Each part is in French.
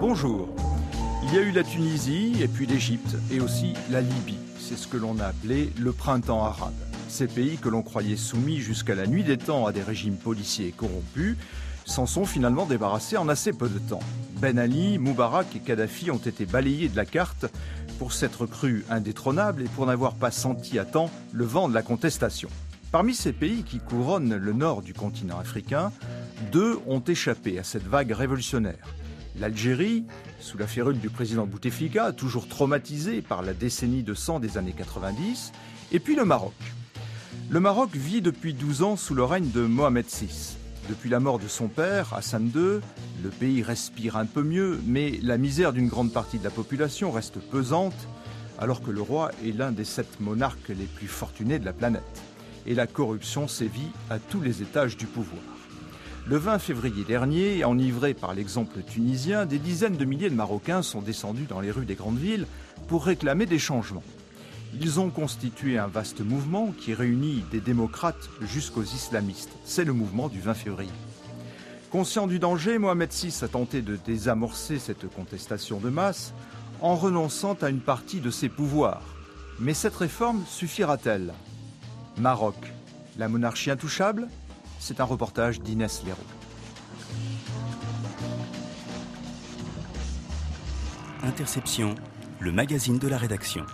Bonjour. Il y a eu la Tunisie et puis l'Égypte et aussi la Libye. C'est ce que l'on a appelé le printemps arabe. Ces pays que l'on croyait soumis jusqu'à la nuit des temps à des régimes policiers corrompus s'en sont finalement débarrassés en assez peu de temps. Ben Ali, Moubarak et Kadhafi ont été balayés de la carte pour s'être crus indétrônables et pour n'avoir pas senti à temps le vent de la contestation. Parmi ces pays qui couronnent le nord du continent africain, deux ont échappé à cette vague révolutionnaire. L'Algérie, sous la férule du président Bouteflika, toujours traumatisé par la décennie de sang des années 90, et puis le Maroc. Le Maroc vit depuis 12 ans sous le règne de Mohamed VI. Depuis la mort de son père, Hassan II, le pays respire un peu mieux, mais la misère d'une grande partie de la population reste pesante, alors que le roi est l'un des sept monarques les plus fortunés de la planète. Et la corruption sévit à tous les étages du pouvoir. Le 20 février dernier, enivrés par l'exemple tunisien, des dizaines de milliers de Marocains sont descendus dans les rues des grandes villes pour réclamer des changements. Ils ont constitué un vaste mouvement qui réunit des démocrates jusqu'aux islamistes. C'est le mouvement du 20 février. Conscient du danger, Mohamed VI a tenté de désamorcer cette contestation de masse en renonçant à une partie de ses pouvoirs. Mais cette réforme suffira-t-elle? Maroc, la monarchie intouchable? C'est un reportage d'Inès Leroux. Interception, le magazine de la rédaction.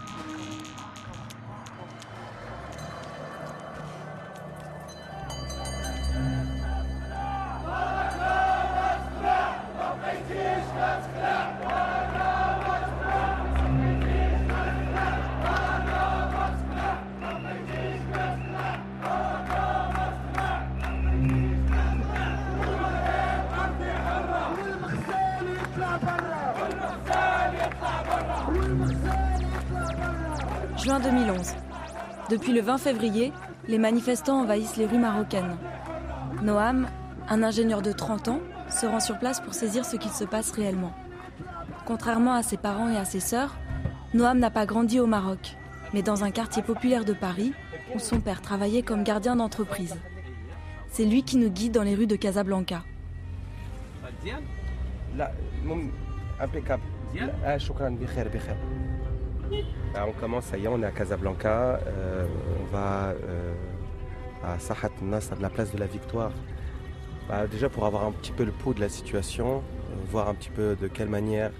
20 février, les manifestants envahissent les rues marocaines. Noam, un ingénieur de 30 ans, se rend sur place pour saisir ce qu'il se passe réellement. Contrairement à ses parents et à ses sœurs, Noam n'a pas grandi au Maroc, mais dans un quartier populaire de Paris où son père travaillait comme gardien d'entreprise. C'est lui qui nous guide dans les rues de Casablanca. Impeccable. Ah, shukran, bikhair, bikhair. Ah, on commence, ça y est, on est à Casablanca. euh, on va euh, à Sahat Nasr, la place de la Victoire. Bah, déjà pour avoir un petit peu le pouls de la situation, euh, voir un petit peu de quelle manière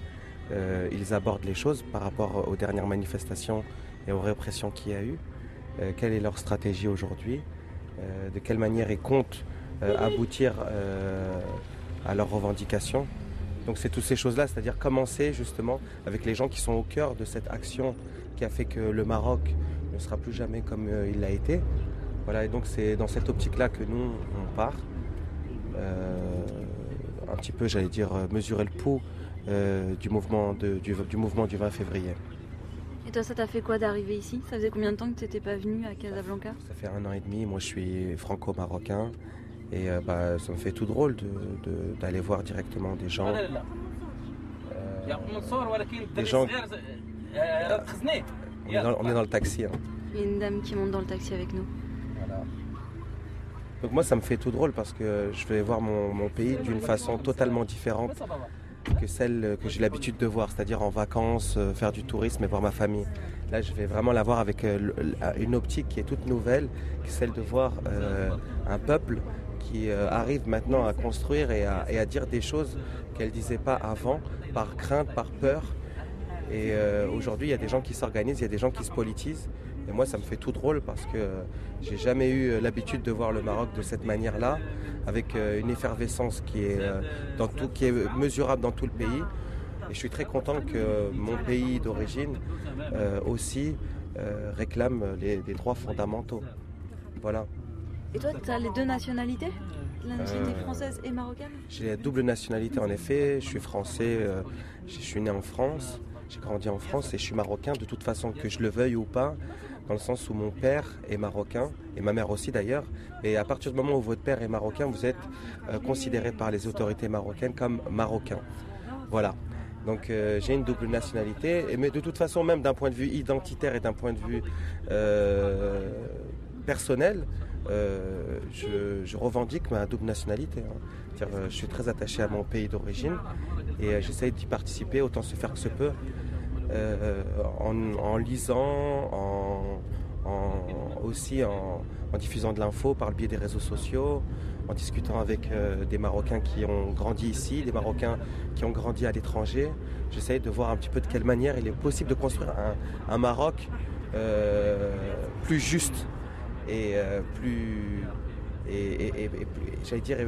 ils abordent les choses par rapport aux dernières manifestations et aux répressions qu'il y a eu. Quelle est leur stratégie aujourd'hui De quelle manière ils comptent aboutir à leurs revendications donc c'est toutes ces choses-là, c'est-à-dire commencer justement avec les gens qui sont au cœur de cette action qui a fait que le Maroc ne sera plus jamais comme euh, il l'a été. Voilà, et donc c'est dans cette optique-là que nous, on part. Euh, un petit peu, j'allais dire, euh, mesurer le pouls euh, du, mouvement de- du, du mouvement du 20 février. Et toi, ça t'a fait quoi d'arriver ici? Ça faisait combien de temps que tu n'étais pas venu à Casablanca? Ça fait un an et demi, moi je suis franco-marocain. Et euh, bah, ça me fait tout drôle de- de- d'aller voir directement des gens. Euh, des gens- on, est dans, on est dans le taxi. hein. Il y a une dame qui monte dans le taxi avec nous. Donc moi ça me fait tout drôle parce que je vais voir mon, mon pays d'une façon totalement différente que celle que j'ai l'habitude de voir, c'est-à-dire en vacances, euh, faire du tourisme et voir ma famille. Là je vais vraiment la voir avec euh, une optique qui est toute nouvelle, qui est celle de voir euh, un peuple qui euh, arrive maintenant à construire et à, et à dire des choses qu'elle ne disait pas avant, par crainte, par peur. Et euh, aujourd'hui, il y a des gens qui s'organisent, il y a des gens qui se politisent. Et moi, ça me fait tout drôle parce que euh, j'ai jamais eu euh, l'habitude de voir le Maroc de cette manière-là, avec euh, une effervescence qui est, dans tout, qui est mesurable dans tout le pays. Et je suis très content que mon pays d'origine aussi réclame les, droits fondamentaux. Voilà. Et toi, tu as les deux nationalités Nationalité Euh, française et marocaine? J'ai la double nationalité en effet. Je suis français, je suis né en France. J'ai grandi en France et je suis marocain de toute façon, que je le veuille ou pas, dans le sens où mon père est marocain, et ma mère aussi d'ailleurs. Et à partir du moment où votre père est marocain, vous êtes euh, considéré par les autorités marocaines comme marocain. Voilà. Donc euh, j'ai une double nationalité, mais de toute façon, même d'un point de vue identitaire et d'un point de vue euh, personnel, je, revendique ma double nationalité. Hein. Je suis très attaché à mon pays d'origine et j'essaie d'y participer autant se faire que se peut. en, lisant, en, aussi en, diffusant de l'info par le biais des réseaux sociaux, en discutant avec euh, des Marocains qui ont grandi ici, des Marocains qui ont grandi à l'étranger. J'essaye de voir un petit peu de quelle manière il est possible de construire un, Maroc euh, plus juste et euh, plus, j'allais dire,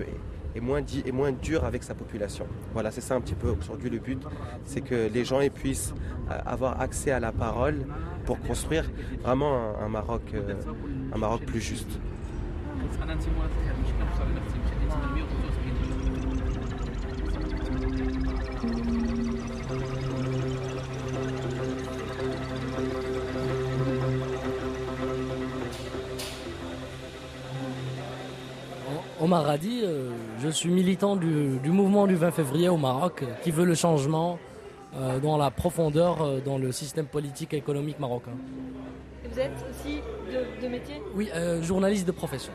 et moins, et moins dur avec sa population. Voilà, c'est ça un petit peu aujourd'hui le but, c'est que les gens puissent avoir accès à la parole pour construire vraiment un, Maroc, un Maroc plus juste. Omar Radi, euh, je suis militant du, mouvement du 20 février au Maroc euh, qui veut le changement euh, dans la profondeur dans le système politique et économique marocain. vous êtes aussi de, métier? Oui, journaliste de profession.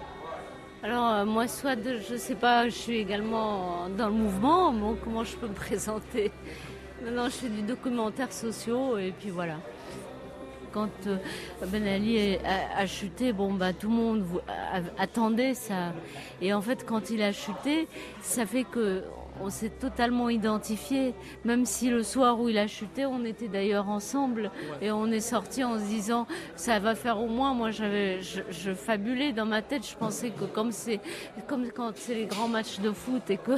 Alors moi, soit je ne sais pas, je suis également dans le mouvement. comment je peux me présenter? Maintenant, je fais du documentaire sociaux et puis voilà quand euh, Ben Ali a, chuté, bon bah tout le monde attendait ça. Et en fait, quand il a chuté, ça fait que on s'est totalement identifié, même si le soir où il a chuté, on était d'ailleurs ensemble et on est sorti en se disant ça va faire au moins. Moi, j'avais, je, je, fabulais dans ma tête. Je pensais que comme c'est, comme quand c'est les grands matchs de foot et que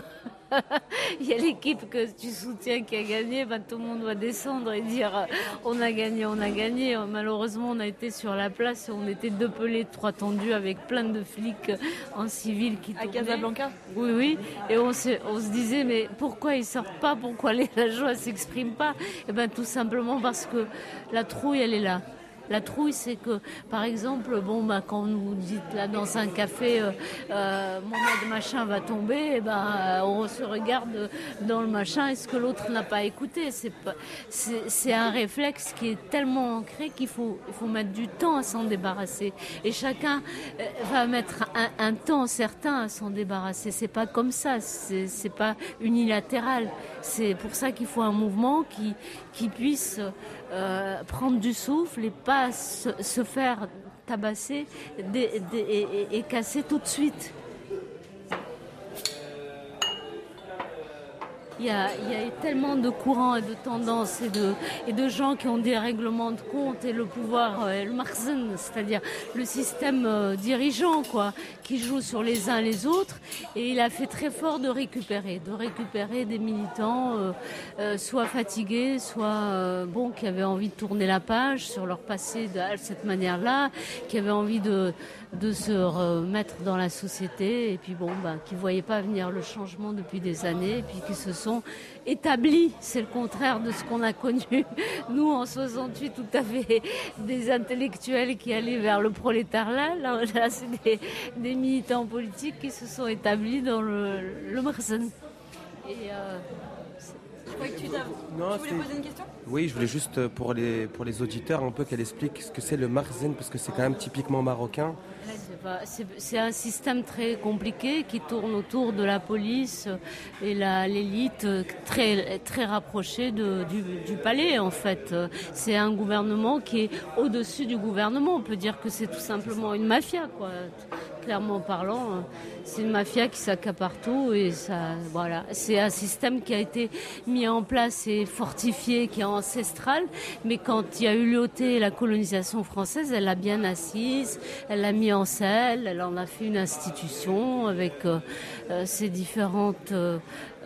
il y a l'équipe que tu soutiens qui a gagné, ben, tout le monde va descendre et dire euh, on a gagné, on a gagné. Malheureusement, on a été sur la place, on était deux pelés, trois tendus avec plein de flics en civil qui À Casablanca Oui, oui. Et on se, on se disait, mais pourquoi ils sortent pas? Pourquoi les, la joie s'exprime pas? Eh ben, tout simplement parce que la trouille, elle est là. La trouille, c'est que, par exemple, bon, bah, quand vous dites là dans un café, euh, euh mon machin va tomber, eh ben, euh, on se regarde dans le machin, est-ce que l'autre n'a pas écouté? C'est un réflexe qui est tellement ancré qu'il faut, il faut mettre du temps à s'en débarrasser. Et chacun euh, va mettre un, temps certain à s'en débarrasser. C'est pas comme ça, c'est pas unilatéral. C'est pour ça qu'il faut un mouvement qui, qui puisse euh, prendre du souffle et pas se, faire tabasser et casser tout de suite. Il y, a, tellement de courants et de tendances et de, gens qui ont des règlements de compte et le pouvoir, euh, c'est-à-dire le système euh, dirigeant, quoi, qui joue sur les uns les autres. Et il a fait très fort de récupérer, de récupérer des militants, euh, soit fatigués, soit bon, qui avaient envie de tourner la page sur leur passé de cette manière-là, qui avaient envie de de se remettre dans la société et puis bon, bah, qui ne voyaient pas venir le changement depuis des années et puis qui se sont établis. C'est le contraire de ce qu'on a connu, nous, en 68, tout à fait des intellectuels qui allaient vers le prolétariat. Là, là c'est des, militants politiques qui se sont établis dans le, le Marsen. Et euh, je crois que tu, voulais poser une question? Oui, je voulais juste euh, pour les, pour les auditeurs un peu qu'elle explique ce que c'est le Marzen, parce que c'est quand même typiquement marocain. C'est un système très compliqué qui tourne autour de la police et l'élite très, très rapprochée de, du, du, palais en fait. C'est un gouvernement qui est au-dessus du gouvernement. On peut dire que c'est tout simplement une mafia, quoi. Clairement parlant, c'est une mafia qui s'accapare tout et ça, voilà. C'est un système qui a été mis en place et fortifié, qui est ancestral. Mais quand il y a eu l'OT la colonisation française, elle l'a bien assise, elle l'a mis en elle en a fait une institution avec euh, euh, ses différentes euh,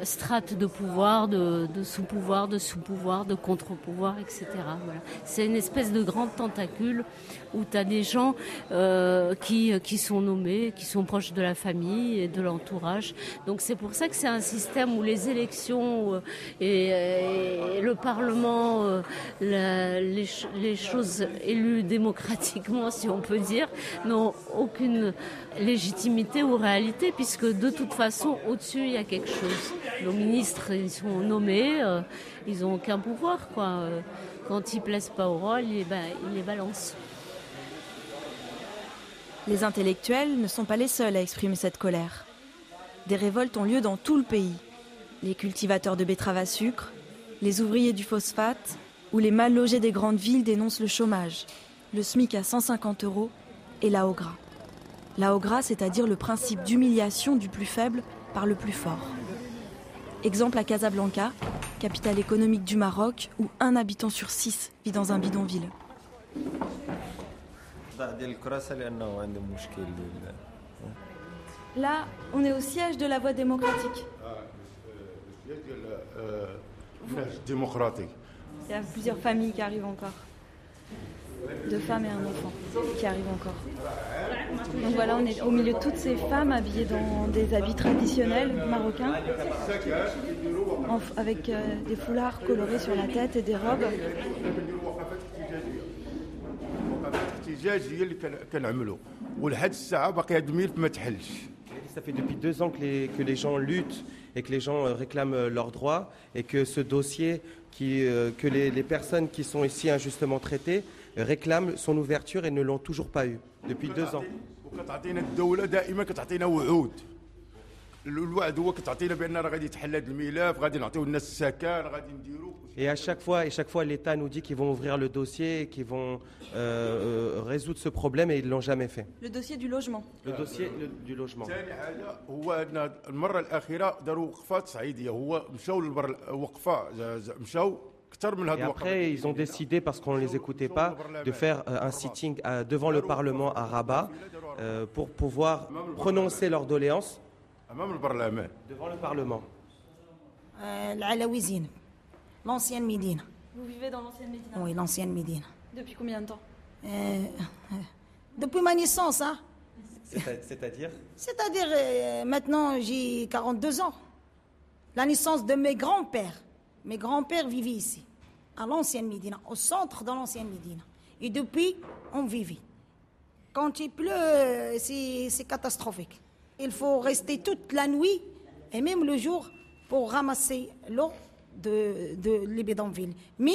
strates de pouvoir, de, sous-pouvoir, de sous-pouvoir, de contre-pouvoir, etc. Voilà. C'est une espèce de grande tentacule où tu as des gens euh, qui, qui sont nommés, qui sont proches de la famille et de l'entourage. Donc c'est pour ça que c'est un système où les élections euh, et, le Parlement, euh, les, les choses élues démocratiquement, si on peut dire, n'ont aucune légitimité ou réalité, puisque de toute façon, au-dessus, il y a quelque chose. Nos ministres, sont nommés, euh, ils n'ont aucun pouvoir, quoi. Euh, quand ils ne plaisent pas au rôle, ils, les balancent. Les intellectuels ne sont pas les seuls à exprimer cette colère. Des révoltes ont lieu dans tout le pays. Les cultivateurs de betteraves à sucre, les ouvriers du phosphate ou les mal logés des grandes villes dénoncent le chômage, le SMIC à 150 euros et la gras. La gras, c'est-à-dire le principe d'humiliation du plus faible par le plus fort. Exemple à Casablanca, capitale économique du Maroc, où un habitant sur six vit dans un bidonville. Là, on est au siège de la voie démocratique. Il y a plusieurs familles qui arrivent encore. Deux femmes et un enfant qui arrivent encore. Donc voilà, on est au milieu de toutes ces femmes habillées dans des habits traditionnels marocains, avec euh, des foulards colorés sur la tête et des robes. Ça fait depuis deux ans que les, que les gens luttent et que les gens euh, réclament euh, leurs droits et que ce dossier, qui, que les, les personnes qui sont ici injustement traitées réclament son ouverture et ne l'ont toujours pas eu depuis deux ans. Et à chaque fois, et chaque fois, l'État nous dit qu'ils vont ouvrir le dossier, qu'ils vont euh, euh, résoudre ce problème, et ils l'ont jamais fait. Le dossier du logement. Le dossier du logement. Et après, ils ont décidé, parce qu'on ne les écoutait pas, de faire euh, un sitting euh, devant le Parlement à Rabat euh, pour pouvoir prononcer leurs doléances devant le Parlement. l'ancienne Médine. Vous vivez dans l'ancienne Médine Oui, l'ancienne Médine. Depuis combien de temps? Depuis ma naissance, hein. C'est-à-dire? C'est-à-dire, maintenant, j'ai 42 ans. La naissance de mes grands-pères. Mes grands-pères vivaient ici, à l'ancienne Médina, au centre de l'ancienne Médina. Et depuis, on vivait. Quand il pleut, c'est catastrophique. Il faut rester toute la nuit et même le jour pour ramasser l'eau de, de les bidonvilles. Même,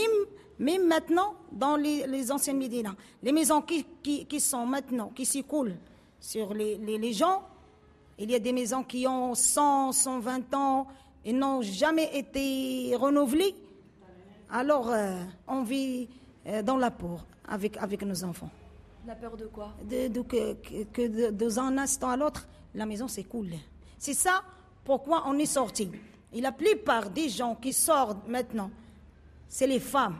même maintenant, dans les, anciennes Médinas, les maisons qui, qui, sont maintenant, qui s'écoulent sur les, les, les gens, il y a des maisons qui ont 100, 120 ans, ils n'ont jamais été renouvelés. Alors, euh, on vit euh, dans la peur avec, avec nos enfants. La peur de quoi? De, que, que de, un instant à l'autre, la maison s'écoule. C'est ça pourquoi on est sorti. Et la plupart des gens qui sortent maintenant, c'est les femmes.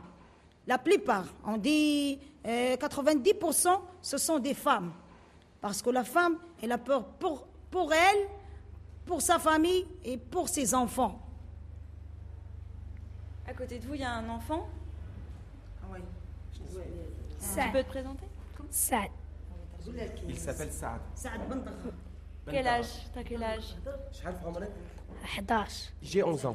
La plupart, on dit 90%, euh, ce sont des femmes. Parce que la femme, elle a peur pour, pour elle pour sa famille et pour ses enfants. À côté de vous, il y a un enfant? Ah Oui. Tu peux te présenter? Saad. Il s'appelle Saad. Quel âge? T'as quel âge? 11 J'ai 11 ans.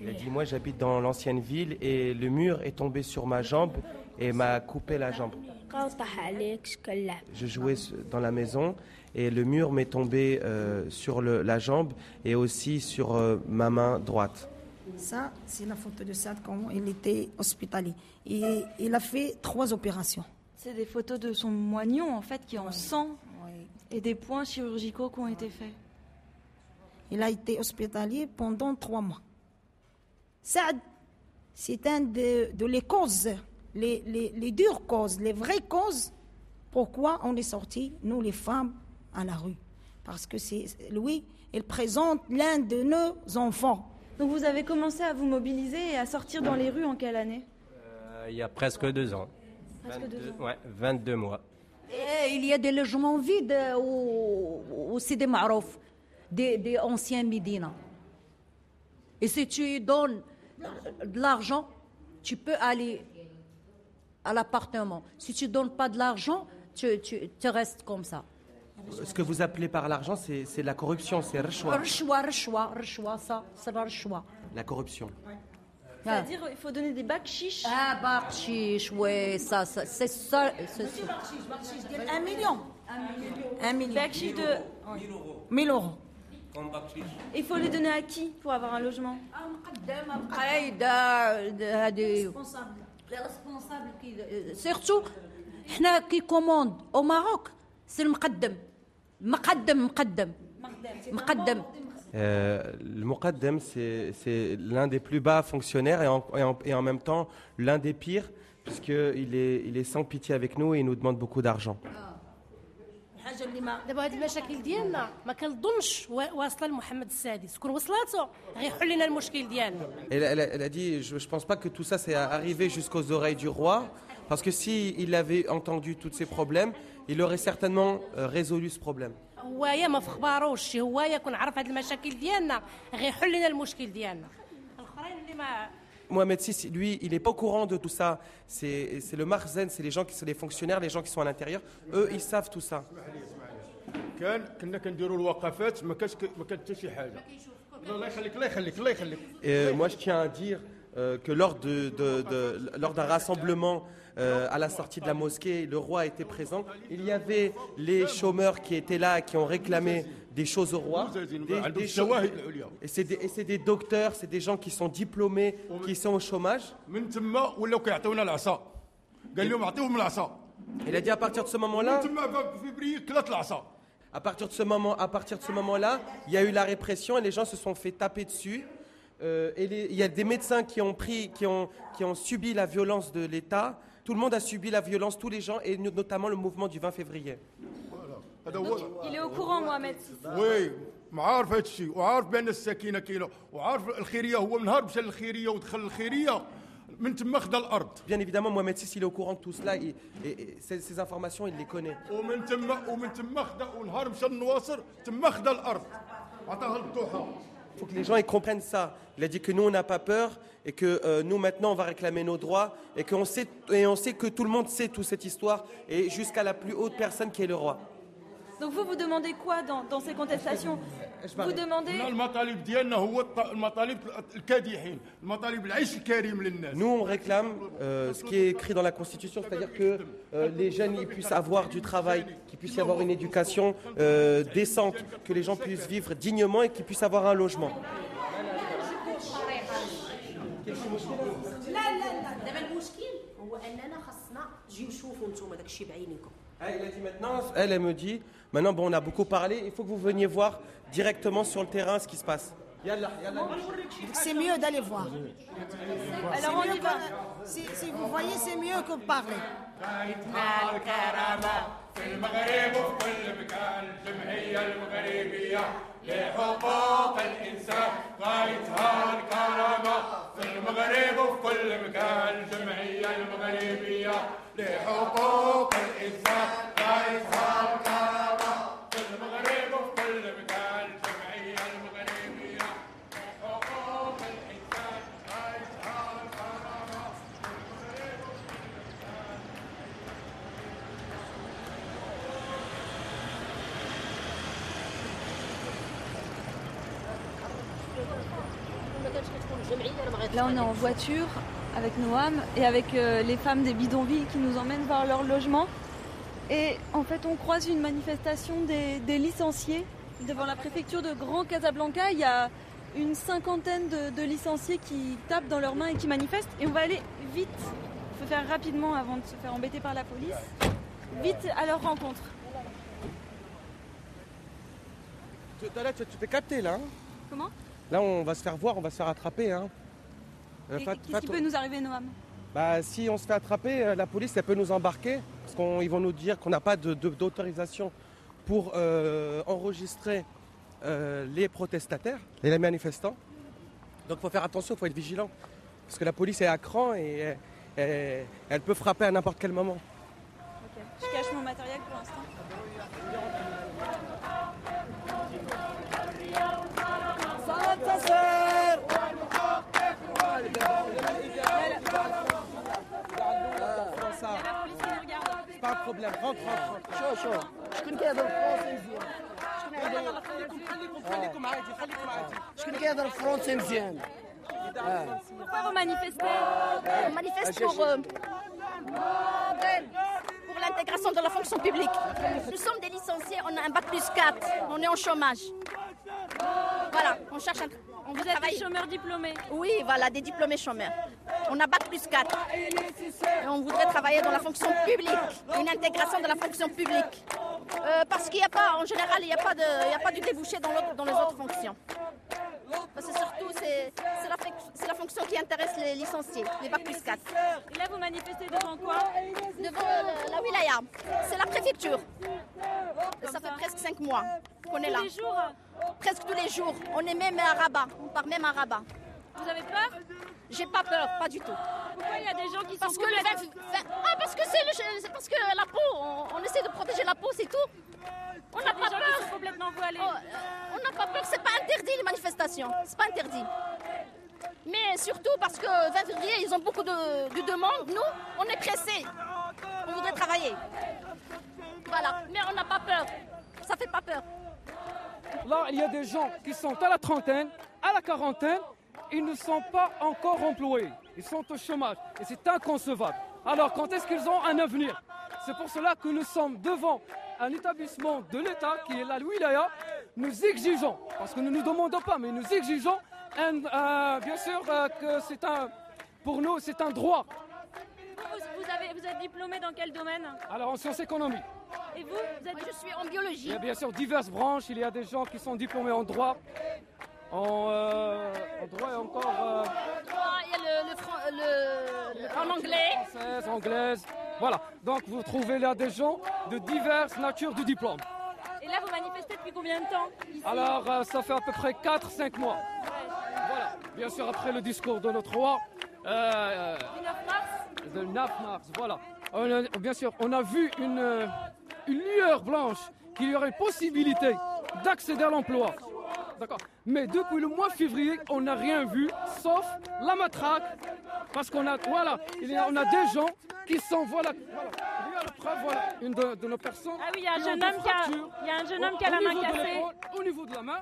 Il dit Moi, j'habite dans l'ancienne ville et le mur est tombé sur ma jambe et m'a coupé la jambe. Je jouais dans la maison et le mur m'est tombé euh, sur la jambe et aussi sur euh, ma main droite. Ça, c'est la photo de Saad quand il était hospitalier. Et il a fait trois opérations. C'est des photos de son moignon, en fait, qui est en sang et des points chirurgicaux qui ont été faits. Il a été hospitalier pendant trois mois. Saad, c'est un de, les causes, les, les, les dures causes, les vraies causes pourquoi on est sorti, nous les femmes, à la rue. Parce que c'est lui, il présente l'un de nos enfants. Donc vous avez commencé à vous mobiliser et à sortir dans les rues en quelle année euh, Il y a presque deux ans. Presque 22, deux ans. Ouais, 22 mois. Et il y a des logements vides au, au Sidi Marouf. des, des anciens Médina. Et si tu donnes de l'argent, tu peux aller à l'appartement. Si tu ne donnes pas de l'argent, tu, tu, tu restes comme ça. Ce que vous appelez par l'argent, c'est la corruption, c'est rechwa. Rechwa, rechwa, rechwa, ça, c'est la. La corruption. Ah. C'est-à-dire il faut donner des bacs chiches. Ah, bacs chiches, oui, ça, c'est ça. Un million. Un million. Bacs de. 1000 euros. euros. Il faut les donner à qui pour avoir un logement? Ah, Responsable les responsables qui surtout حنا كي كوموند au Maroc c'est المقدم مقدم مقدم مقدم Euh, le Muqaddam, c'est c'est l'un des plus bas fonctionnaires et en, et en- et en même temps l'un des pires, puisqu'il est, il est sans pitié avec nous et il nous demande beaucoup d'argent. الحاجة اللي ما دابا هاد المشاكل ديالنا ما كنظنش وا- واصله لمحمد السادس كون وصلاتو غيحل لنا المشكل ديالنا Elle, elle a- elle a dit, je ne pense pas que tout ça c'est arrivé jusqu'aux oreilles du roi, parce que s'il il avait entendu tous ces problèmes, il aurait certainement euh, résolu ce problème. هوايا ما في خباروش هوايا كون عرف هاد المشاكل ديالنا غيحل لنا المشكل ديالنا الاخرين اللي ما Mohamed VI, lui, il n'est pas au courant de tout ça. C'est le marzen, c'est les gens qui sont les fonctionnaires, les gens qui sont à l'intérieur. Eux, ils savent tout ça. Euh, moi, je tiens à dire euh, que lors d'un de, rassemblement euh, à la sortie de la mosquée, le roi était présent. Il y avait les chômeurs qui étaient là, qui ont réclamé des choses au roi. Des, choses, et c'est des, des, docteurs, c'est des gens qui sont diplômés, qui sont au chômage. Il a dit à partir de ce moment-là. À partir de ce moment, moment il y a eu la répression et les gens se sont fait taper dessus. Euh, il y a des médecins qui ont pris, qui ont, qui ont subi la violence de l'État. Tout le monde a subi la violence, tous les gens, et notamment le mouvement du 20 février. هذا هو Il est au courant, Mohamed. وي عارف هذا الشيء وعارف بان السكينه كاينه وعارف الخيريه هو من نهار مشى للخيريه ودخل الخيريه من تما خدا الارض Bien évidemment, Mohamed VI, il est au courant de tout cela, et, et- et ces, ces informations, il les connaît. ومن تما ومن تما خدا ونهار مشى للنواصر تما خدا الارض عطاها للضحى Il faut que les gens ils comprennent ça. Il a dit que nous, on n'a pas peur, et que euh, nous, maintenant, on va réclamer nos droits, et, qu'on sait, et on sait que tout le monde sait toute cette histoire, et jusqu'à la plus haute personne qui est le roi. Donc vous, vous demandez quoi dans, dans ces contestations Vous demandez... حنا المطالب ديالنا هو الط- المطالب الكادحين المطالب العيش الكريم للناس Nous, on réclame euh, ce qui est écrit dans la Constitution, c'est-à-dire que euh, les jeunes ils puissent avoir du travail, qu'il puisse y avoir une éducation euh, décente, que les gens puissent vivre dignement et qu'ils puissent avoir un logement. لا لا لا دابا المشكل هو اننا خاصنا تجيو شوفوا نتوما داك الشيء بعينيكم Elle, elle a dit maintenant, elle, elle me dit, maintenant, bon, on a beaucoup parlé, il faut que vous veniez voir directement sur le terrain ce qui se passe. C'est mieux d'aller voir. Alors on y va. Si, si vous voyez, c'est mieux que parler. لحقوق الإنسان. غايتها الكرامة في المغرب وفي كل مكان الجمعية المغربية لحقوق الإنسان. غايتها Là, on est en voiture avec Noam et avec euh, les femmes des bidonvilles qui nous emmènent vers leur logement. Et en fait, on croise une manifestation des, des licenciés devant la préfecture de Grand Casablanca. Il y a une cinquantaine de, de licenciés qui tapent dans leurs mains et qui manifestent. Et on va aller vite. Il faut faire rapidement avant de se faire embêter par la police. Vite à leur rencontre. Là, tu t'es capté là. hein? Comment? Là, on va se faire voir, on va se faire attraper. Hein. Euh, Qu'est-ce qui peut nous arriver, Noam? Bah, si on se fait attraper, euh, la police, elle peut nous embarquer. Parce qu'ils vont nous dire qu'on n'a pas d'autorisation pour euh, enregistrer euh, les protestataires et les manifestants. Donc, il faut faire attention, il faut être vigilant. Parce que la police est à cran et elle peut frapper à n'importe quel moment. problème. Rentre, rentre, rentre. شو شو شكون كيهضر فرونسي مزيان شكون لا لا كيهضر لا خليكم خليكم خليكم عادي خليكم عادي شكون كيهضر فرونسي مزيان آه. Pourquoi vous manifestez On manifeste pour, euh, pour l'intégration de la fonction publique. Nous sommes des licenciés, on a un bac plus 4, on est en chômage. Voilà, on cherche un on veut vous êtes des chômeurs diplômés Oui, voilà, des diplômés chômeurs. On a bac plus 4. Et on voudrait travailler dans la fonction publique, une intégration de la fonction publique. Euh, parce qu'il n'y a pas, en général, il n'y a, pas de- a pas du débouché dans les autres fonctions. Parce que surtout, c'est la, fonction qui intéresse les licenciés, les bac plus 4. Et là, vous manifestez devant quoi? Devant le- la wilaya, c'est la préfecture. Ça fait presque 5 mois qu'on est Tous là. les jours? Presque tous les jours. On est même à Rabat, on part même à Rabat. Vous avez peur? J'ai pas peur, pas du tout. Pourquoi il y a des gens qui Parce sont que le complètement- 20 20 ah, parce que c'est le- c'est parce que la peau, on, on essaie de protéger la peau, c'est tout. On n'a pas peur. complètement. Oh, euh, on n'a pas peur, c'est pas interdit les manifestations, c'est pas interdit. Mais surtout parce que 20 février, ils ont beaucoup de, de demandes. Nous, on est pressés. On voudrait travailler. Voilà, mais on n'a pas peur. Ça fait pas peur. Là, il y a des gens qui sont à la trentaine, à la quarantaine, ils ne sont pas encore employés. Ils sont au chômage. Et c'est inconcevable. Alors, quand est-ce qu'ils ont un avenir? C'est pour cela que nous sommes devant un établissement de l'État qui est la Wilaya. Nous exigeons, parce que nous ne nous demandons pas, mais nous exigeons, un- un- bien sûr, euh, que c'est un, pour nous, c'est un droit. Vous, vous avez, vous êtes diplômé dans quel domaine? Alors, en sciences économiques. Et vous, vous êtes... Moi, je suis en Il biologie. y a bien sûr diverses branches. Il y a des gens qui sont diplômés en droit, en, euh, en droit et encore euh, Il y a le, le fran- le- le- en anglais. française, anglaise. Voilà. Donc vous trouvez là des gens de diverses natures de diplôme. Et là, vous manifestez depuis combien de temps ici? Alors euh, ça fait à peu près 4-5 mois. Voilà. Bien sûr après le discours de notre roi. euh, Du 9 mars? le 9 mars, voilà. On a- bien sûr, on a vu une, euh, une lueur blanche qu'il y aurait possibilité d'accéder à l'emploi. D'accord. Mais depuis le mois de février, on n'a rien vu, sauf la matraque. Parce qu'on a, voilà, il y a, on a des gens qui sont, voilà, voilà. Il y a la preuve, voilà, une de, de nos personnes. Ah oui, il y a un jeune homme qui a- il y a un jeune homme qui a la main cassée. Au niveau de la main.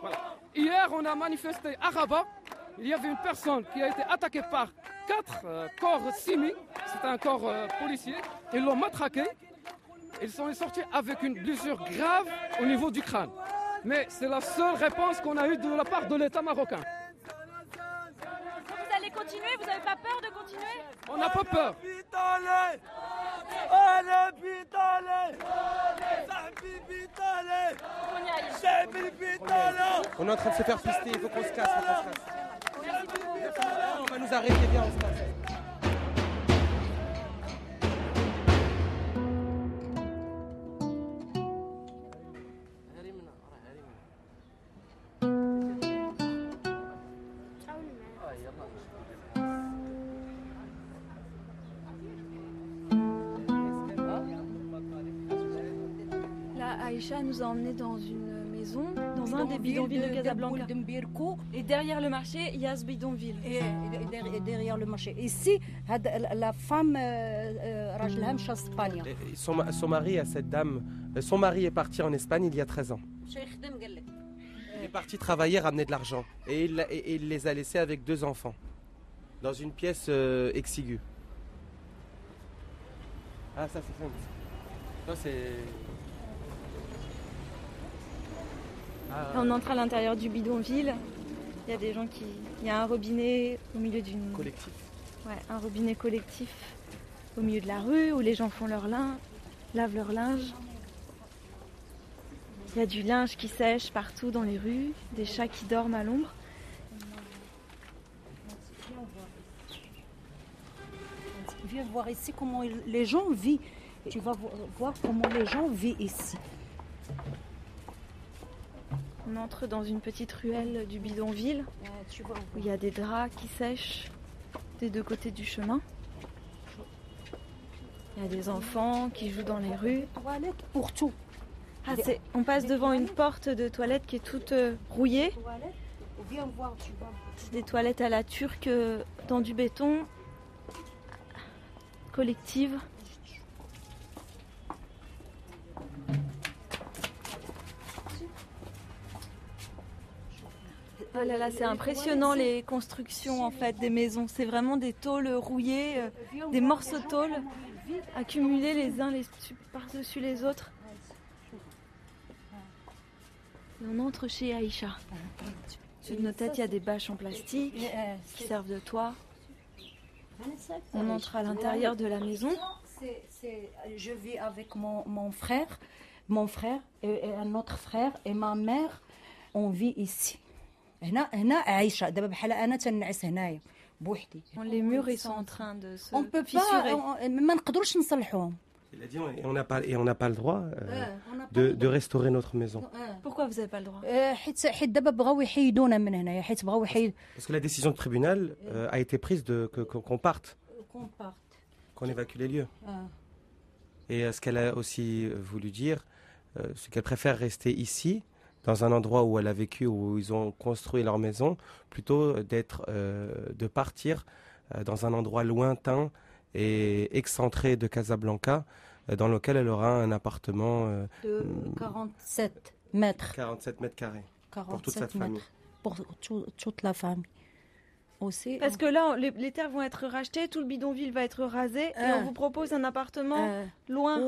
Voilà. Hier, on a manifesté à Rabat. Il y avait une personne qui a été attaquée par quatre euh, corps simi. C'était un corps euh, policier. Ils l'ont matraqué. Ils sont sortis avec une blessure grave au niveau du crâne. Mais c'est la seule réponse qu'on a eue de la part de l'État marocain. Vous allez continuer Vous n'avez pas peur de continuer? On n'a pas peur. On est en train de se faire pister, il faut qu'on se casse, se. On va nous arrêter, viens, Aïcha nous a emmenés dans une maison, dans un des bidonvilles de, de Casablanca. Et derrière le marché, il y a ce bidonville. Et, derrière le marché. Ici, la femme, euh, euh, Rajlam son, son mari à cette dame, euh, son mari est parti en Espagne il y a 13 ans. Il est parti travailler, ramener de l'argent. Et il, les a laissés avec deux enfants, dans une pièce exiguë. Ah, ça c'est ça. Ça c'est... Ah, On entre à l'intérieur du bidonville. Il y a des gens qui. Il y a un robinet au milieu d'une. collectif. Ouais, un robinet collectif au milieu de la rue où les gens font leur linge, lavent leur linge. Il y a du linge qui sèche partout dans les rues, des chats qui dorment à l'ombre. Viens voir ici comment les gens vivent. Tu vas vo- voir comment les gens vivent ici. On entre dans une petite ruelle du bidonville où il y a des draps qui sèchent des deux côtés du chemin. Il y a des enfants qui jouent dans les rues. Pour tout. Ah, on passe devant une porte de toilette qui est toute euh, rouillée. C'est des toilettes à la turque euh, dans du béton, collective. Ah là là, c'est impressionnant les constructions en fait des maisons. C'est vraiment des tôles rouillées, euh, des morceaux de tôle accumulés les uns par-dessus les autres. On entre chez Aïcha. Sur nos têtes, il y a des bâches en plastique qui servent de toit. On entre à l'intérieur de la maison. Je vis avec mon, mon frère, mon frère et, et un autre frère et ma mère. On vit ici. هنا هنا عايشة دابا بحال أنا تنعس هنايا بوحدي. Les murs ils sont en train de se On peut fissurer. pas on- ما نقدروش نصلحوهم. Il a dit, et on n'a pas, et on n'a pas le droit euh, Ouais, on n'a pas de, le de restaurer notre maison. Pourquoi vous n'avez pas le droit آه، حيت حيت دابا بغاو يحيدونا من هنايا حيت بغاو يحيد Parce que la décision du tribunal euh, a été prise de que- que- qu'on parte, qu'on parte. qu'on évacue les lieux. Ah. Et euh, ce qu'elle a aussi euh, voulu dire, euh, c'est qu'elle préfère rester ici, dans un endroit où elle a vécu, où ils ont construit leur maison, plutôt d'être, euh, de partir euh, dans un endroit lointain et excentré de Casablanca, euh, dans lequel elle aura un appartement euh, de 47 mètres. 47 mètres carrés pour toute 47 sa famille. pour tout- toute la famille. Aussi, Parce que là, les, les terres vont être rachetées, tout le bidonville va être rasé et on vous propose un appartement Euh, loin.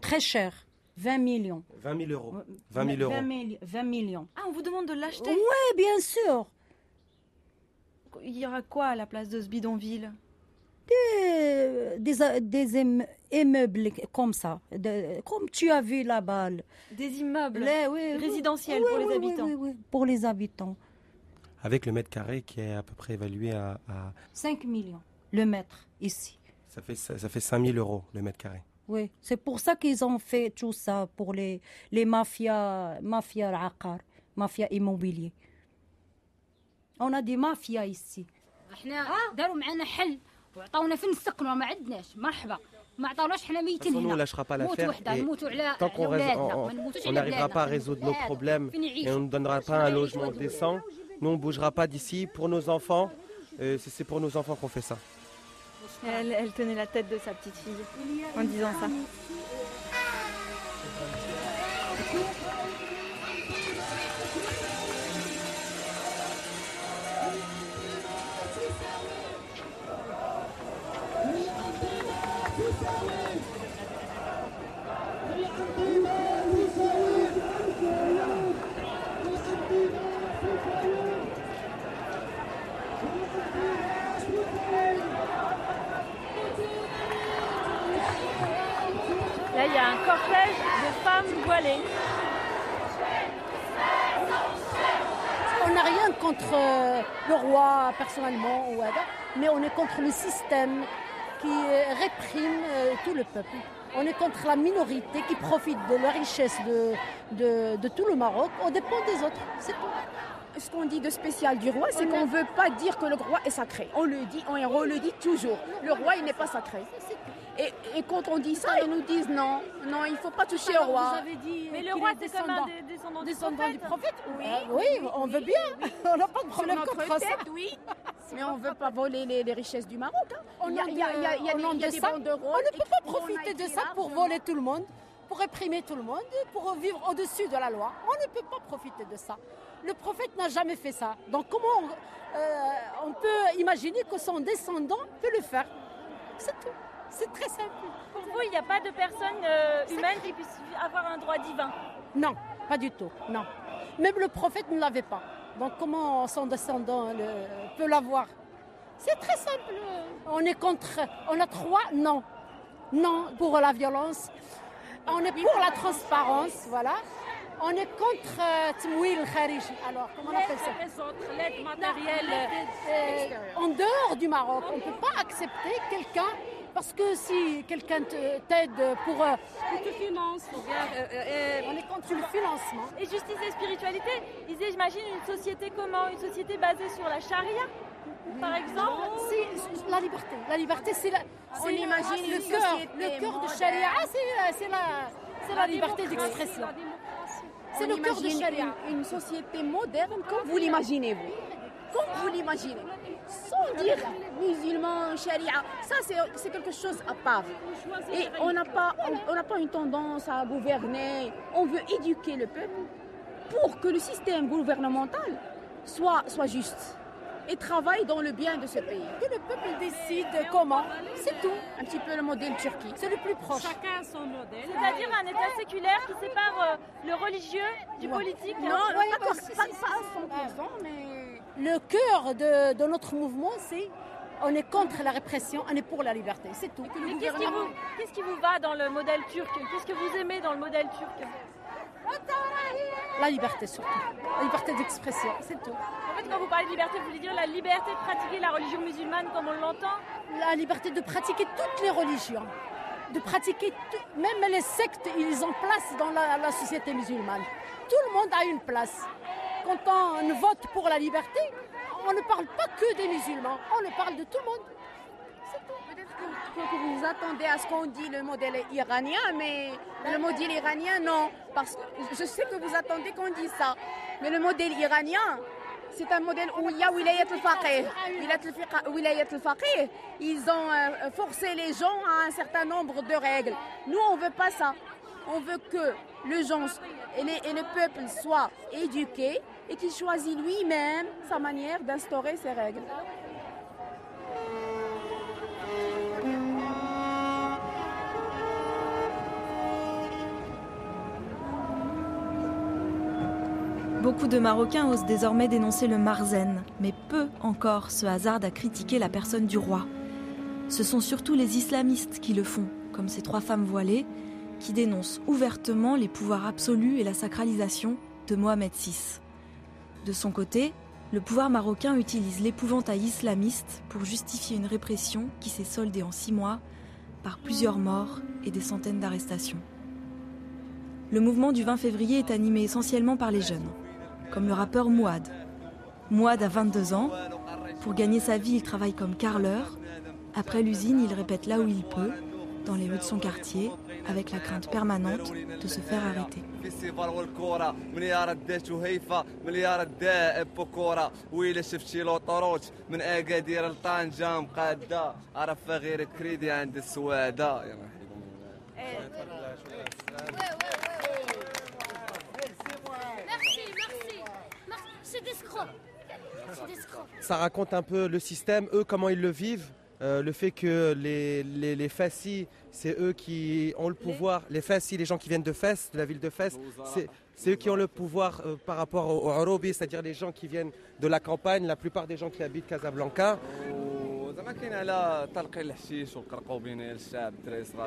très cher, 20 millions. 20 000 euros. 20 000 euros. 20, mille- 20 millions. Ah, on vous demande de l'acheter Oui, bien sûr. Il y aura quoi à la place de ce bidonville Des, des, des immeubles comme ça, de- comme tu as vu là-bas. Des immeubles Les- oui, résidentiels Oui, pour les oui, oui, habitants. oui, oui, pour les habitants. Avec le mètre carré qui est à peu près évalué à, à- 5 millions le mètre ici. ça fait ça, ça fait 5 000 euros le mètre carré. Oui, c'est pour ça qu'ils ont fait tout ça pour les, les mafias, mafias العقار, mafias immobiliers. On a des mafias ici. احنا داروا معنا حل وعطاونا فين نسكنوا ما عندناش مرحبا ما عطاوناش حنا ميتين façon, nous, on هنا lâchera pas نموتوا l'affaire. وحده et نموتوا على Tant qu'on على reste- ولادنا on- ما نموتوش on على n'arrivera بلادنا. pas à résoudre nos هذا. problèmes فين et يعيشوا؟ on ne donnera pas un logement décent, nous on ne bougera pas d'ici pour nos enfants. Euh, c'est c'est pour nos enfants qu'on fait ça. Elle, tenait la tête de sa petite fille en disant ça. Là, il y a un cortège de femmes voilées. On n'a rien contre euh, le roi personnellement, ou whatever, mais on est contre le système qui euh, réprime euh, tout le peuple. On est contre la minorité qui profite de la richesse de, de, de tout le Maroc au dépend des autres. C'est tout. Ce qu'on dit de spécial du roi, c'est qu'on ne veut pas dire que le roi est sacré. On le dit, on le dit toujours. Le roi, il n'est pas sacré. Et, et quand on dit ça, ils nous disent non, non, il ne faut pas toucher au roi. Vous avez dit Mais le roi, est c'est comme un descendant. des Descendant du prophète Oui, Ah oui, on veut bien. on n'a pas de Sur problème notre contre ça. oui. Mais on ne veut pas voler les, les richesses du Maroc. hein. Il y a, y a- il y a- il y a de- des, de des ça, On ne peut pas on profiter de ça pour voler tout le monde, pour réprimer tout le monde, pour vivre au-dessus de la loi. On ne peut pas profiter de ça. Le prophète n'a jamais fait ça. Donc comment on, euh, on peut imaginer que son descendant peut le faire? C'est tout. C'est très simple. Pour vous, il n'y a pas de personne euh, humaine qui puisse avoir un droit divin Non, pas du tout. Non. Même le prophète ne l'avait pas. Donc comment son descendant le- peut l'avoir C'est très simple. On est contre. On a trois non. Non pour la violence. On est pour la transparence, voilà. On est contre euh, Tmouil Khariji. Alors, comment on appelle ça L'aide matérielle. Euh, en dehors du Maroc, on ne peut pas accepter quelqu'un parce que si quelqu'un t'aide pour. euh, te finance. on est contre le financement. Et justice et spiritualité, ils disaient, j'imagine une société comment Une société basée sur la charia, par exemple C'est la liberté. La liberté, c'est la, On c'est imagine le cœur. Le cœur de. Sharia, c'est, la, c'est la, liberté d'expression. C'est le cœur de imagine Sharia. Une, une société moderne comme vous l'imaginez, vous. Comme vous l'imaginez. Sans dire musulman, charia. Ça, c'est c'est quelque chose à part. Et on n'a pas, on, on n'a pas une tendance à gouverner. On veut éduquer le peuple pour que le système gouvernemental soit, soit juste et travaille dans le bien de ce pays. Que le peuple décide comment, c'est tout. Un petit peu le modèle Turquie. C'est le plus proche. Chacun son modèle. C'est-à-dire un État séculaire qui sépare euh, le religieux du politique Non, pas, pas- pas à 100%, mais le cœur de, de notre mouvement, c'est on est contre la répression, on est pour la liberté. C'est tout. Mais qu'est-ce qui, vous, qu'est-ce qui vous va dans le modèle turc? Qu'est-ce que vous aimez dans le modèle turc? La liberté surtout. La liberté d'expression, c'est tout. En fait, quand vous parlez de liberté, vous voulez dire la liberté de pratiquer la religion musulmane comme on l'entend? La liberté de pratiquer toutes les religions. De pratiquer tout- même les sectes, ils ont place dans la, la société musulmane. Tout le monde a une place. Quand on vote pour la liberté, on ne parle pas que des musulmans, on parle de tout le monde. Peut-être que, que vous vous attendez à ce qu'on dit le modèle iranien, mais le modèle iranien, non. Parce que je sais que vous attendez qu'on dise ça. Mais le modèle iranien, c'est un modèle où il y a wilayat al-faqih. Wilayat al-fiqa- Wilayat al-faqih, ils ont euh, forcé les gens à un certain nombre de règles. Nous, on ne veut pas ça. On veut que le gens et, les- le peuple soient éduqués et qu'il choisit lui-même sa manière d'instaurer ces règles. Beaucoup de Marocains osent désormais dénoncer le marzen, mais peu encore se hasardent à critiquer la personne du roi. Ce sont surtout les islamistes qui le font, comme ces trois femmes voilées, qui dénoncent ouvertement les pouvoirs absolus et la sacralisation de Mohamed VI. De son côté, le pouvoir marocain utilise l'épouvantail islamiste pour justifier une répression qui s'est soldée en six mois par plusieurs morts et des centaines d'arrestations. Le mouvement du 20 février est animé essentiellement par les jeunes, comme le rappeur Mouad. Mouad a 22 ans. Pour gagner sa vie, il travaille comme carreleur. Après l'usine, il répète là où il peut, dans les rues de son quartier, avec la crainte permanente de se faire arrêter. Ça raconte un peu le système, eux, comment ils le vivent. Euh, le fait que les, les, c'est eux qui ont le pouvoir. Les Fès, si les gens qui viennent de Fès, de la ville de Fès, c'est eux qui ont le pouvoir euh, par rapport aux au c'est-à-dire les gens qui viennent de la campagne, la plupart des gens qui habitent Casablanca.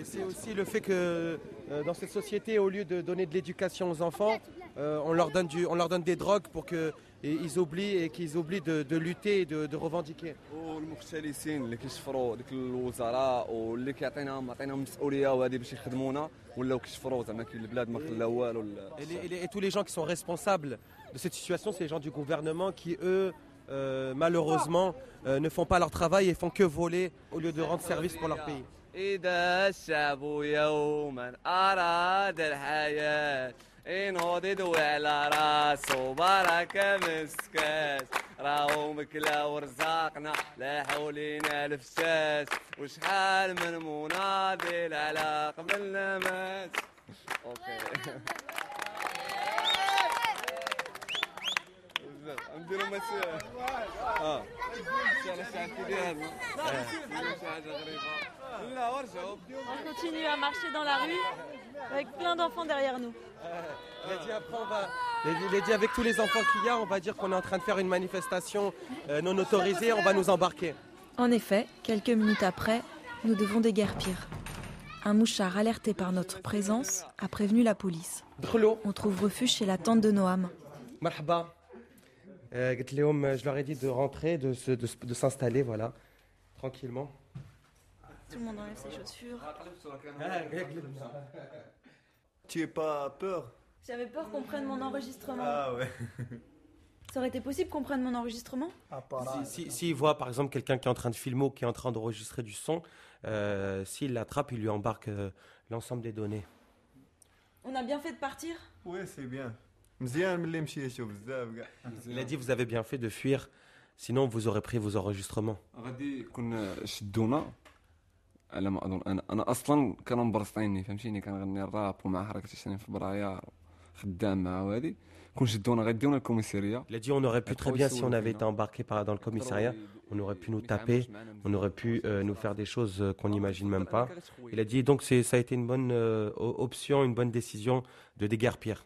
C'est aussi le fait que euh, dans cette société, au lieu de donner de l'éducation aux enfants, on, leur donne du, on leur donne des drogues pour qu'ils oublient et qu'ils oublient de, de lutter et de, de revendiquer. والمختلسين اللي كيشفروا ديك الوزراء واللي كيعطيناهم عطيناهم مسؤوليه وهذه باش يخدمونا ولاو كيشفروا زعما كاين البلاد ما خلا والو Et, les- et les- et tous les gens qui sont responsables de cette situation, c'est les gens du gouvernement qui, eux, euh, malheureusement, euh, ne font pas leur travail et font que voler au lieu de rendre service pour leur pays. إذا الشعب يوما أراد الحياة ينوض يدوي على راسو بركة مسكاس. راهو مكلا ورزاقنا لا حولينا الفساس وشحال من مناضل على قبل نماس أوكي. نديرو مسيرة اه ان شاء الله الشعب كيدير هذا شي حاجة غريبة لا ورجعوا On continue à marcher dans la rue avec plein d'enfants derrière nous. Il a dit après, on va- il a dit avec tous les enfants qu'il y a, on va dire qu'on est en train de faire une manifestation euh, non autorisée, on va nous embarquer. En effet, quelques minutes après, nous devons déguerpir. Un mouchard alerté par notre présence a prévenu la police. On trouve refuge chez la tante de Noam. مرحبا Euh, قلت لهم je leur ai dit de rentrer, de, se- de, s'installer, voilà, tranquillement. Tout le monde enlève ses chaussures. Tu es pas peur? J'avais peur qu'on prenne mon enregistrement. Ah ouais. Ça aurait été possible qu'on prenne mon enregistrement? Si- si- S'ils voient par exemple quelqu'un qui est en train de filmer ou qui est en train d'enregistrer du son, euh, s'il l'attrape, il lui embarque euh, l'ensemble des données. On a bien fait de partir? Ouais, c'est bien. مزيان ملي مشيتو بزاف كاع Il a dit vous avez bien fait de fuir, sinon vous aurez pris vos enregistrements. غادي كنا شدونا على ما اظن انا انا اصلا كانوا مبرصطيني فهمتيني كنغني الراب ومع حركه 20 فبراير خدام معاه وهادي كون شدونا غيديونا الكوميساريه Il a dit on aurait pu très bien, si on avait été embarqué par, dans le commissariat, on aurait pu nous taper, on aurait pu euh, nous faire des choses euh, qu'on n'imagine même pas. Il a dit donc c'est- ça a été une bonne euh, o- option, une bonne décision de déguerpir.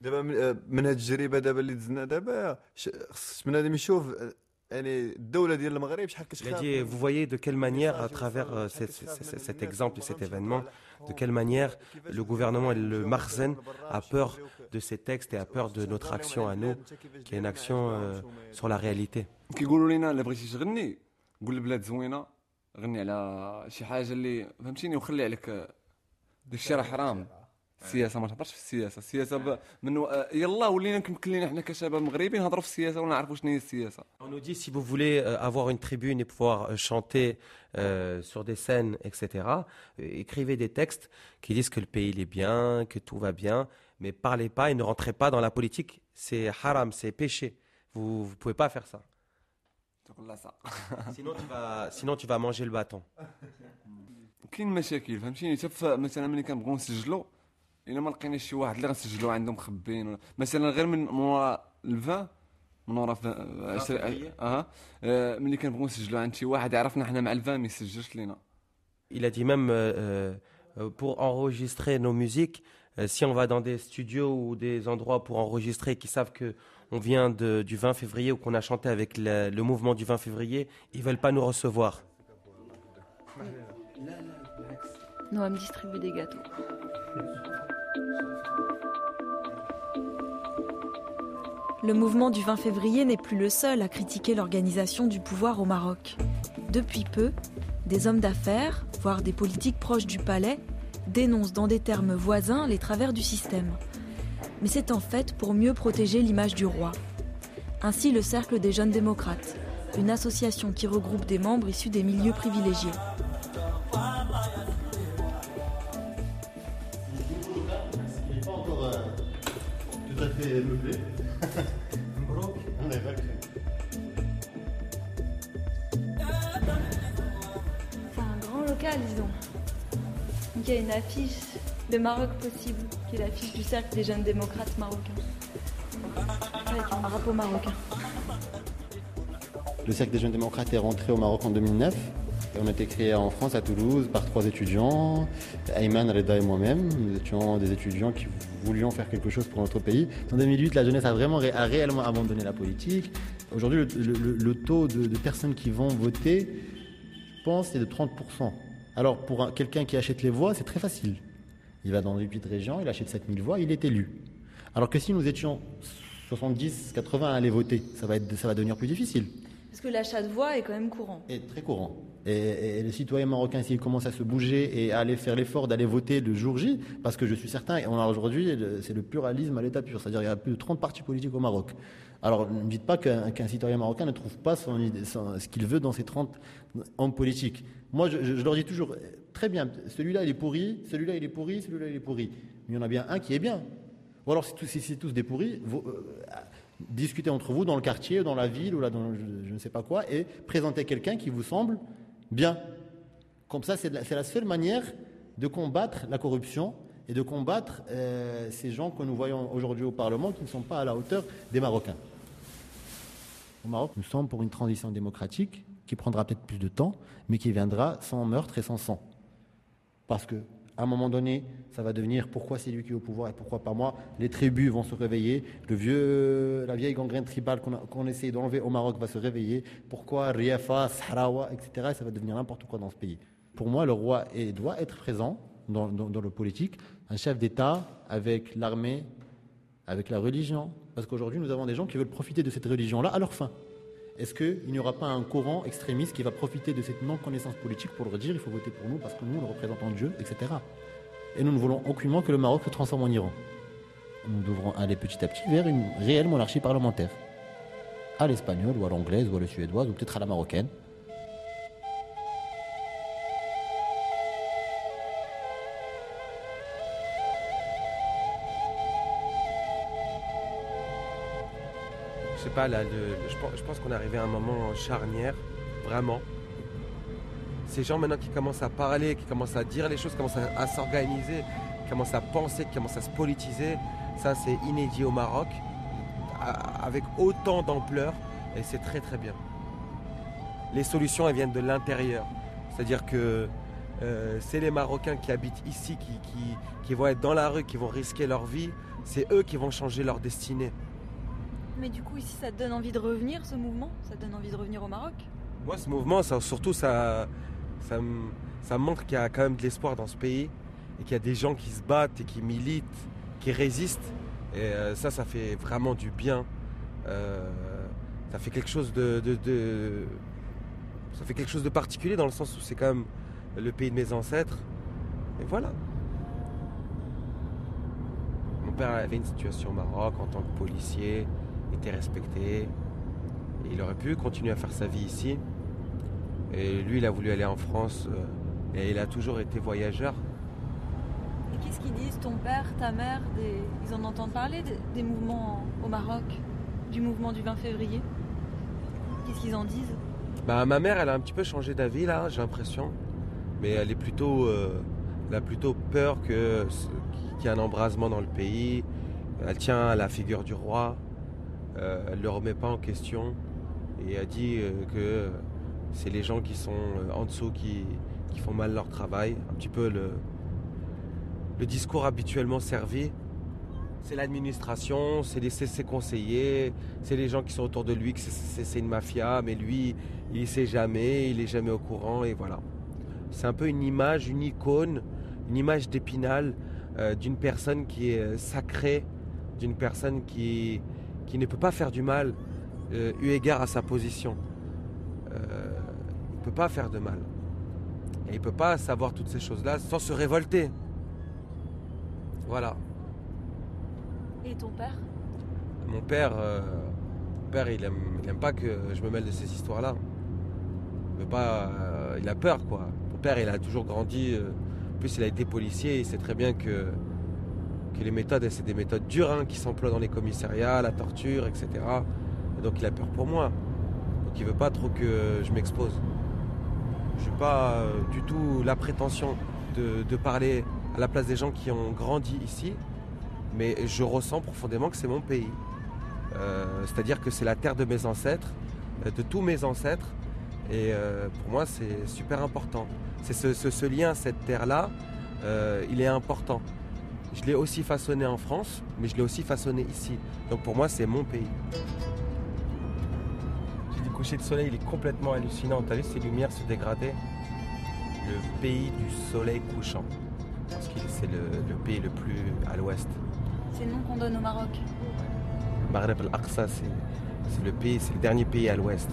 دابا من- آه، من هاد التجربه دابا اللي دزنا دابا ش- خص بنادم يشوف آه، يعني الدوله ديال المغرب شحال Il a كتخاف dit, vous voyez de quelle manière, à travers euh, cet, cet- cet exemple et cet événement, de quelle manière le gouvernement et le Marzen a peur de ces textes et a peur de notre action à nous, qui est une action euh, sur la réalité. كيقولوا لنا الا بغيتي تغني قول البلاد زوينه غني على شي حاجه اللي فهمتيني وخلي عليك آه، داك الشيء راه حرام السياسه ما تهضرش في السياسه السياسه ب... من و... آه، يلا ولينا يمكن لينا حنا كشباب مغربي نهضروا في السياسه ولا نعرفوا شنو هي السياسه On nous dit si vous voulez euh, avoir une tribune et pouvoir euh, chanter euh, sur des scènes, etc., euh, écrivez des textes qui disent que le pays il est bien, que tout va bien, mais parlez pas et ne rentrez pas dans la politique. C'est haram, c'est péché. Vous ne pouvez pas faire ça. تقول لا صح Sinon tu, vas, sinon tu vas manger le bâton. كاين مشاكل فهمتيني حتى في- مثلا ملي كنبغيو نسجلوا الا ما لقيناش شي واحد اللي غنسجلوا عندهم مخبيين ولا مثلا غير من من ورا الفان من ورا ف- عشر- فبراير. اه آه، ملي كنبغيو نسجلوا عند شي واحد يعرفنا حنا مع الفان ما يسجلش لينا Il a dit même euh, euh, pour enregistrer nos musiques, euh, si on va dans des studios ou des endroits pour enregistrer qui savent que on vient de- du 20 février ou qu'on a chanté avec le, le mouvement du 20 février, ils veulent pas nous recevoir. Noam distribue des gâteaux. Le mouvement du 20 février n'est plus le seul à critiquer l'organisation du pouvoir au Maroc. Depuis peu, des hommes d'affaires, voire des politiques proches du palais, dénoncent dans des termes voisins les travers du système. Mais c'est en fait pour mieux protéger l'image du roi. Ainsi le Cercle des jeunes démocrates, une association qui regroupe des membres issus des milieux privilégiés. C'est un grand local, disons. Il y a une affiche de Maroc possible, qui est l'affiche du Cercle des jeunes démocrates marocains. Avec un drapeau marocain. Le Cercle des jeunes démocrates est rentré au Maroc en 2009. On a été créé en France, à Toulouse, par trois étudiants, Ayman, Reda et moi-même. Nous étions des étudiants qui voulions faire quelque chose pour notre pays. En 2008, la jeunesse a vraiment a réellement abandonné la politique. Aujourd'hui, le, taux de, personnes qui vont voter, je pense, c'est de 30%. Alors, pour un- quelqu'un qui achète les voix, c'est très facile. Il va dans les huit régions, il achète 7000 voix, il est élu. Alors que si nous étions 70, 80 à aller voter, ça va, être, ça va devenir plus difficile. Parce que l'achat de voix est quand même courant. Et très courant. Et, et les citoyens marocains, s'ils commencent à se bouger et à aller faire l'effort d'aller voter le jour J, parce que je suis certain, et on a aujourd'hui, le- c'est le pluralisme à l'état pur, c'est-à-dire il y a plus de 30 partis politiques au Maroc. Alors ne me dites pas qu'un citoyen marocain ne trouve pas son son- ce qu'il veut dans ces 30 hommes politiques. Moi, je, leur dis toujours, très bien, celui-là il est pourri, celui-là il est pourri, celui-là il est pourri. Mais il y en a bien un qui est bien. Ou alors si, tous- tous des pourris, vous, euh, discutez entre vous dans le quartier, dans la ville, ou là, dans je, ne sais pas quoi, et présentez quelqu'un qui vous semble bien. Comme ça, c'est la, c'est la seule manière de combattre la corruption et de combattre euh, ces gens que nous voyons aujourd'hui au Parlement qui ne sont pas à la hauteur des Marocains. Au Maroc, nous sommes pour une transition démocratique qui prendra peut-être plus de temps, mais qui viendra sans meurtre et sans sang. Parce que à un moment donné, ça va devenir pourquoi c'est lui qui est au pouvoir et pourquoi pas moi. Les tribus vont se réveiller. Le vieux, la vieille gangrène tribale qu'on qu'on essaie d'enlever au Maroc va se réveiller. Pourquoi Riafa, Sahrawa, etc. Ça va devenir n'importe quoi dans ce pays. Pour moi, le roi doit être présent dans- dans le politique. Un chef d'État avec l'armée, avec la religion. Parce qu'aujourd'hui, nous avons des gens qui veulent profiter de cette religion-là à leur fin. Est-ce qu'il n'y aura pas un courant extrémiste qui va profiter de cette non-connaissance politique pour leur dire il faut voter pour nous parce que nous, le représentons Dieu, etc. Et nous ne voulons aucunement que le Maroc se transforme en Iran. Nous devrons aller petit à petit vers une réelle monarchie parlementaire. À l'espagnole, ou à l'anglaise, ou à la suédoise, ou peut-être à la marocaine. Je pense, qu'on est arrivé à un moment charnière, vraiment. Ces gens maintenant qui commencent à parler, qui commencent à dire les choses, qui commencent à, à s'organiser, qui commencent à penser, qui commencent à se politiser, Ça, c'est inédit au Maroc, avec autant d'ampleur, et c'est très très bien. Les solutions, elles viennent de l'intérieur. C'est-à-dire que euh, c'est les Marocains qui habitent ici, qui vont être dans la rue, qui vont risquer leur vie. C'est eux qui vont changer leur destinée. Mais du coup, ici, ça te donne envie de revenir, ce mouvement? Ça te donne envie de revenir au Maroc? Moi, ce mouvement, surtout, ça, ça, me, montre qu'il y a quand même de l'espoir dans ce pays et qu'il y a des gens qui se battent et qui militent, qui résistent. Et euh, ça, ça fait vraiment du bien. Euh, ça fait quelque chose de- ça fait quelque chose de particulier dans le sens où c'est quand même le pays de mes ancêtres. Et voilà. Mon père avait une situation au Maroc en tant que policier, était respecté. Et il aurait pu continuer à faire sa vie ici. Et lui, il a voulu aller en France euh, et il a toujours été voyageur. Et qu'est-ce qu'ils disent, ton père, ta mère des... Ils en entendent parler des, des mouvements au Maroc Du mouvement du 20 février? Qu'est-ce qu'ils en disent? Bah, ma mère, elle a un petit peu changé d'avis là, j'ai l'impression. Mais elle est plutôt, euh, elle a plutôt peur que qu'il y ait un embrasement dans le pays. Elle tient à la figure du roi. Euh, elle ne le remet pas en question. Et elle dit euh, que c'est les gens qui sont euh, en dessous qui, qui font mal leur travail. Un petit peu le, le discours habituellement servi. C'est l'administration, c'est ses conseillers, c'est les gens qui sont autour de lui, que c'est- une mafia, mais lui, il ne sait jamais, il est jamais au courant, et voilà. C'est un peu une image, une icône, une image d'épinal euh, d'une personne qui est euh, sacrée, d'une personne qui, qui ne peut pas faire du mal, euh, eu égard à sa position. Euh, il ne peut pas faire de mal. Et il ne peut pas savoir toutes ces choses-là sans se révolter. Voilà. Et ton père? Mon père, euh, mon père il, aime, il aime pas que je me mêle de ces histoires-là. Il, veut pas, il a peur, quoi. Mon père, il a toujours grandi. en plus, il a été policier. Il sait très bien que, que les méthodes, c'est des méthodes dures hein, qui s'emploient dans les commissariats, la torture, etc. Et donc, il a peur pour moi. Donc, il veut pas trop que je m'expose. Je n'ai pas euh, du tout la prétention de, parler à la place des gens qui ont grandi ici, mais je ressens profondément que c'est mon pays. Euh, C'est-à-dire que c'est la terre de mes ancêtres, euh, de tous mes ancêtres, et pour moi c'est super important. C'est ce, lien, cette terre-là, il est important. Je l'ai aussi façonné en France, mais je l'ai aussi façonné ici. Donc pour moi c'est mon pays. J'ai dit coucher de soleil, il est complètement hallucinant. T'as vu ces lumières se dégrader? Le pays du soleil couchant. Parce que c'est le, le pays le plus à l'ouest. C'est le nom qu'on donne au Maroc. Maghreb al-Aqsa, c'est c'est le pays, c'est le dernier pays à l'ouest.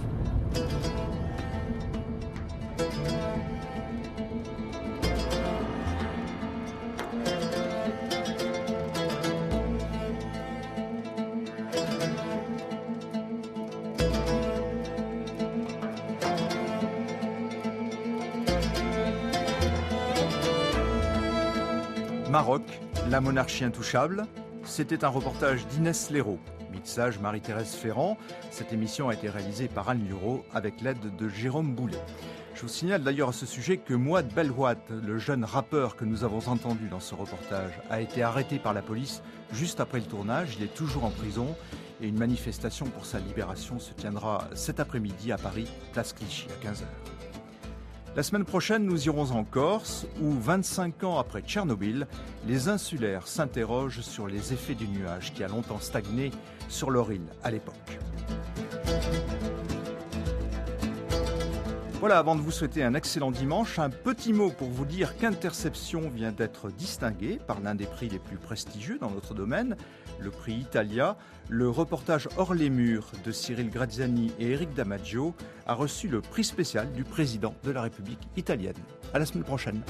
La monarchie intouchable, c'était un reportage d'Inès Léraud. Mixage Marie-Thérèse Ferrand. Cette émission a été réalisée par Anne Lureau avec l'aide de Jérôme Boulet. Je vous signale d'ailleurs à ce sujet que Mouad Belhouat, le jeune rappeur que nous avons entendu dans ce reportage, a été arrêté par la police juste après le tournage. Il est toujours en prison et une manifestation pour sa libération se tiendra cet après-midi à Paris, place Clichy à 15h. La semaine prochaine, nous irons en Corse, où 25 ans après Tchernobyl, les insulaires s'interrogent sur les effets du nuage qui a longtemps stagné sur leur île à l'époque. Voilà, avant de vous souhaiter un excellent dimanche, un petit mot pour vous dire qu'Interception vient d'être distingué par l'un des prix les plus prestigieux dans notre domaine, le prix Italia. Le reportage Hors les murs de Cyril Graziani et Eric Damaggio a reçu le prix spécial du président de la République italienne. À la semaine prochaine.